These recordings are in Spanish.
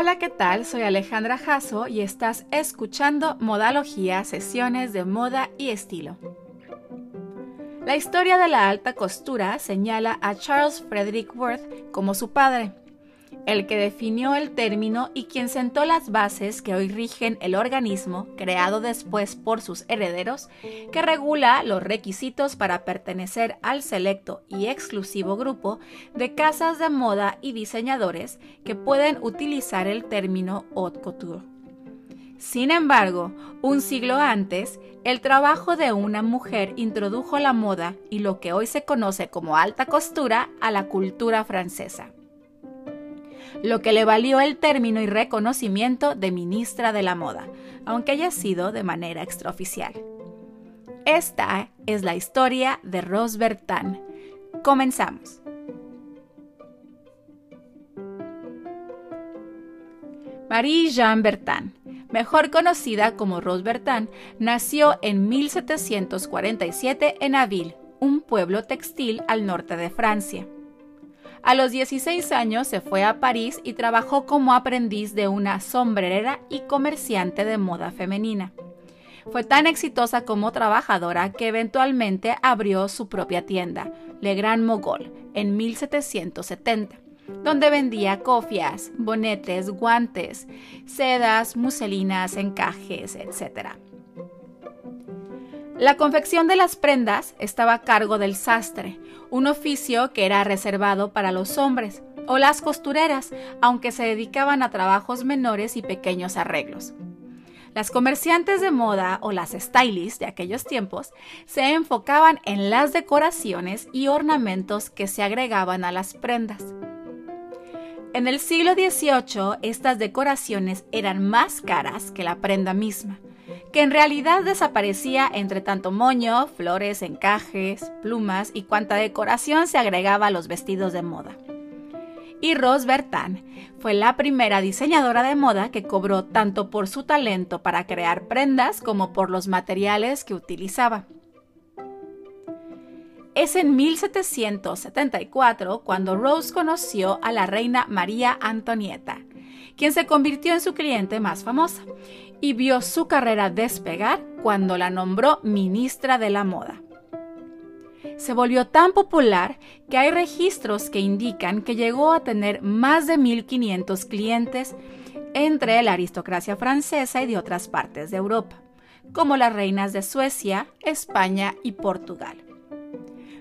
Hola, ¿qué tal? Soy Alejandra Jasso y estás escuchando Modalogía, sesiones de moda y estilo. La historia de la alta costura señala a Charles Frederick Worth como su padre, el que definió el término y quien sentó las bases que hoy rigen el organismo, creado después por sus herederos, que regula los requisitos para pertenecer al selecto y exclusivo grupo de casas de moda y diseñadores que pueden utilizar el término haute couture. Sin embargo, un siglo antes, el trabajo de una mujer introdujo la moda y lo que hoy se conoce como alta costura a la cultura francesa lo que le valió el término y reconocimiento de ministra de la moda, aunque haya sido de manera extraoficial. Esta es la historia de Rose Bertin. Comenzamos. Marie-Jean Bertin, mejor conocida como Rose Bertin, nació en 1747 en Aville, un pueblo textil al norte de Francia. A los 16 años se fue a París y trabajó como aprendiz de una sombrerera y comerciante de moda femenina. Fue tan exitosa como trabajadora que eventualmente abrió su propia tienda, Le Grand Mogol, en 1770, donde vendía cofias, bonetes, guantes, sedas, muselinas, encajes, etc. La confección de las prendas estaba a cargo del sastre, un oficio que era reservado para los hombres, o las costureras, aunque se dedicaban a trabajos menores y pequeños arreglos. Las comerciantes de moda o las stylists de aquellos tiempos se enfocaban en las decoraciones y ornamentos que se agregaban a las prendas. En el siglo XVIII estas decoraciones eran más caras que la prenda misma, que en realidad desaparecía entre tanto moño, flores, encajes, plumas y cuanta decoración se agregaba a los vestidos de moda. Y Rose Bertin fue la primera diseñadora de moda que cobró tanto por su talento para crear prendas como por los materiales que utilizaba. Es en 1774 cuando Rose conoció a la reina María Antonieta, quien se convirtió en su cliente más famosa, y vio su carrera despegar cuando la nombró ministra de la moda. Se volvió tan popular que hay registros que indican que llegó a tener más de 1.500 clientes entre la aristocracia francesa y de otras partes de Europa, como las reinas de Suecia, España y Portugal.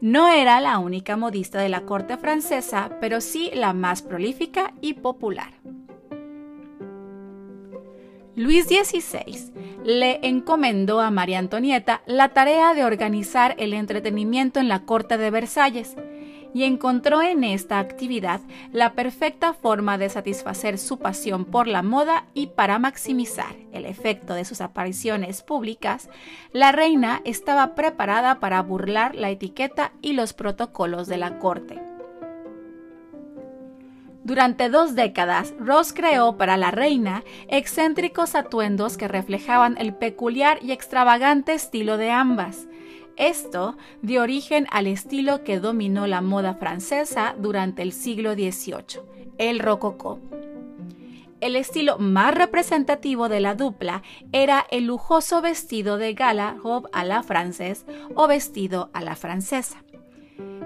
No era la única modista de la corte francesa, pero sí la más prolífica y popular. Luis XVI le encomendó a María Antonieta la tarea de organizar el entretenimiento en la corte de Versalles y encontró en esta actividad la perfecta forma de satisfacer su pasión por la moda y para maximizar el efecto de sus apariciones públicas, la reina estaba preparada para burlar la etiqueta y los protocolos de la corte. Durante dos décadas, Ross creó para la reina excéntricos atuendos que reflejaban el peculiar y extravagante estilo de ambas. Esto dio origen al estilo que dominó la moda francesa durante el siglo XVIII, el rococó. El estilo más representativo de la dupla era el lujoso vestido de gala robe à la française o vestido a la francesa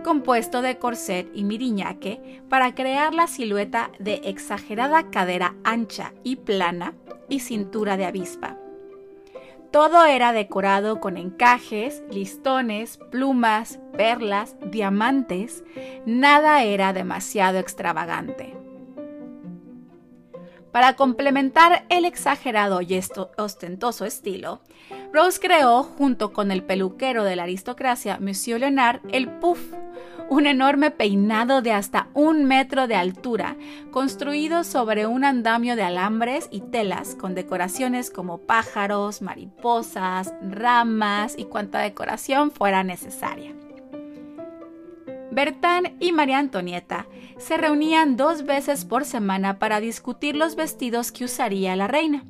compuesto de corset y miriñaque para crear la silueta de exagerada cadera ancha y plana y cintura de avispa. Todo era decorado con encajes, listones, plumas, perlas, diamantes, nada era demasiado extravagante. Para complementar el exagerado y ostentoso estilo, Rose creó, junto con el peluquero de la aristocracia, Monsieur Leonard, el puff, un enorme peinado de hasta un metro de altura, construido sobre un andamio de alambres y telas con decoraciones como pájaros, mariposas, ramas y cuanta decoración fuera necesaria. Bertán y María Antonieta se reunían dos veces por semana para discutir los vestidos que usaría la reina.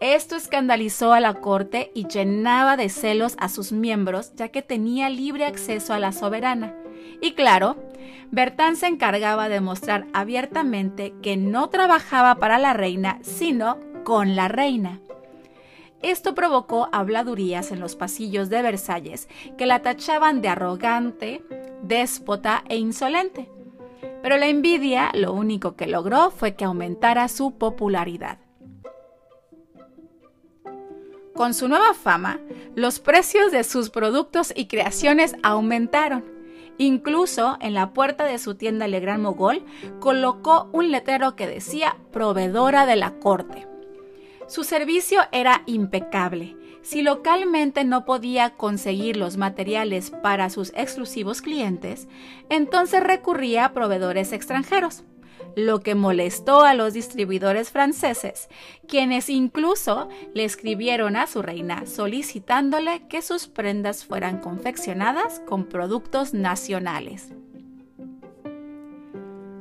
Esto escandalizó a la corte y llenaba de celos a sus miembros, ya que tenía libre acceso a la soberana. Y claro, Bertán se encargaba de mostrar abiertamente que no trabajaba para la reina, sino con la reina. Esto provocó habladurías en los pasillos de Versalles, que la tachaban de arrogante, déspota e insolente. Pero la envidia lo único que logró fue que aumentara su popularidad. Con su nueva fama, los precios de sus productos y creaciones aumentaron. Incluso en la puerta de su tienda Legrand Mogol colocó un letrero que decía proveedora de la corte. Su servicio era impecable. Si localmente no podía conseguir los materiales para sus exclusivos clientes, entonces recurría a proveedores extranjeros lo que molestó a los distribuidores franceses, quienes incluso le escribieron a su reina solicitándole que sus prendas fueran confeccionadas con productos nacionales.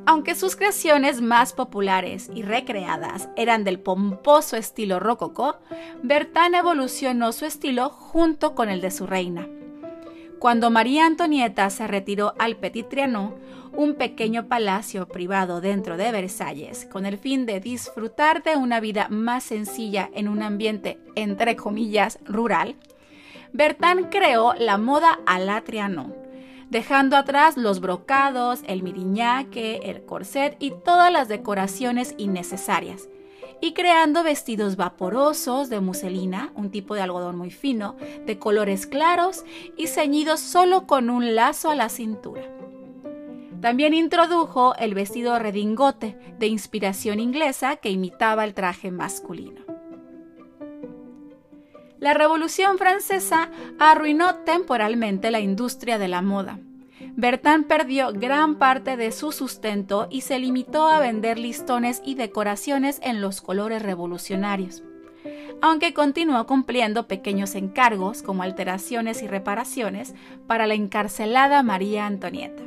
Aunque sus creaciones más populares y recreadas eran del pomposo estilo rococó, Bertin evolucionó su estilo junto con el de su reina. Cuando María Antonieta se retiró al Petit Trianon, un pequeño palacio privado dentro de Versalles, con el fin de disfrutar de una vida más sencilla en un ambiente, entre comillas, rural, Bertin creó la moda a la Trianon, dejando atrás los brocados, el miriñaque, el corset y todas las decoraciones innecesarias, y creando vestidos vaporosos de muselina, un tipo de algodón muy fino, de colores claros y ceñidos solo con un lazo a la cintura. También introdujo el vestido redingote de inspiración inglesa que imitaba el traje masculino. La Revolución Francesa arruinó temporalmente la industria de la moda. Bertin perdió gran parte de su sustento y se limitó a vender listones y decoraciones en los colores revolucionarios, aunque continuó cumpliendo pequeños encargos como alteraciones y reparaciones para la encarcelada María Antonieta.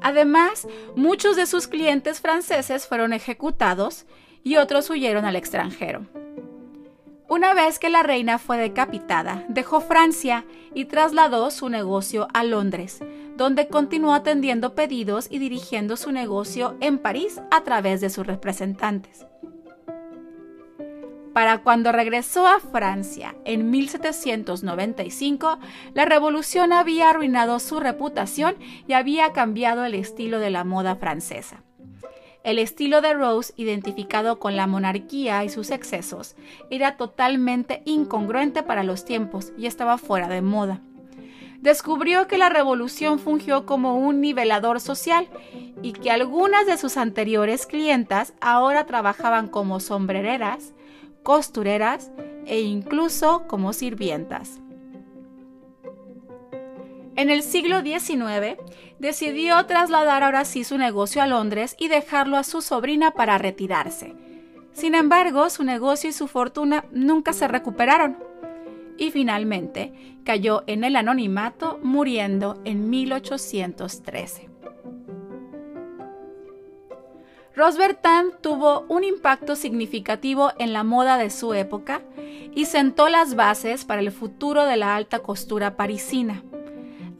Además, muchos de sus clientes franceses fueron ejecutados y otros huyeron al extranjero. Una vez que la reina fue decapitada, dejó Francia y trasladó su negocio a Londres, donde continuó atendiendo pedidos y dirigiendo su negocio en París a través de sus representantes. Para cuando regresó a Francia en 1795, la revolución había arruinado su reputación y había cambiado el estilo de la moda francesa. El estilo de Rose, identificado con la monarquía y sus excesos, era totalmente incongruente para los tiempos y estaba fuera de moda. Descubrió que la revolución fungió como un nivelador social y que algunas de sus anteriores clientas ahora trabajaban como sombrereras, costureras e incluso como sirvientas. En el siglo XIX, decidió trasladar ahora sí su negocio a Londres y dejarlo a su sobrina para retirarse. Sin embargo, su negocio y su fortuna nunca se recuperaron y finalmente cayó en el anonimato muriendo en 1813. Rosbertin tuvo un impacto significativo en la moda de su época y sentó las bases para el futuro de la alta costura parisina.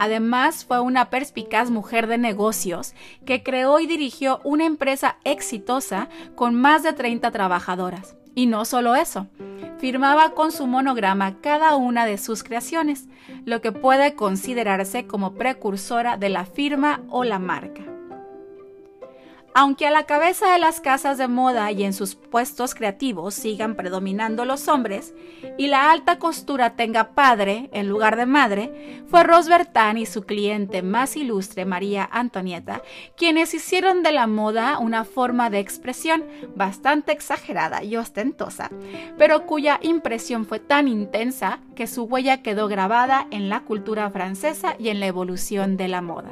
Además, fue una perspicaz mujer de negocios que creó y dirigió una empresa exitosa con más de 30 trabajadoras. Y no solo eso, firmaba con su monograma cada una de sus creaciones, lo que puede considerarse como precursora de la firma o la marca. Aunque a la cabeza de las casas de moda y en sus puestos creativos sigan predominando los hombres y la alta costura tenga padre en lugar de madre, fue Rosbertin y su cliente más ilustre, María Antonieta, quienes hicieron de la moda una forma de expresión bastante exagerada y ostentosa, pero cuya impresión fue tan intensa que su huella quedó grabada en la cultura francesa y en la evolución de la moda.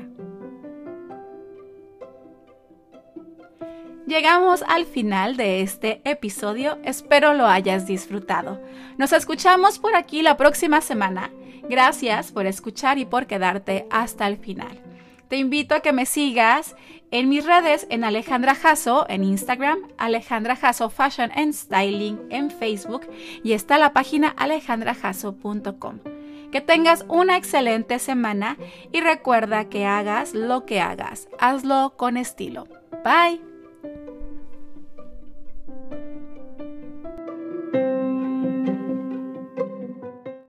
Llegamos al final de este episodio, espero lo hayas disfrutado. Nos escuchamos por aquí la próxima semana. Gracias por escuchar y por quedarte hasta el final. Te invito a que me sigas en mis redes en Alejandra Jasso en Instagram, Alejandra Jasso Fashion and Styling en Facebook y está la página alejandrajasso.com. Que tengas una excelente semana y recuerda que hagas lo que hagas, hazlo con estilo. Bye.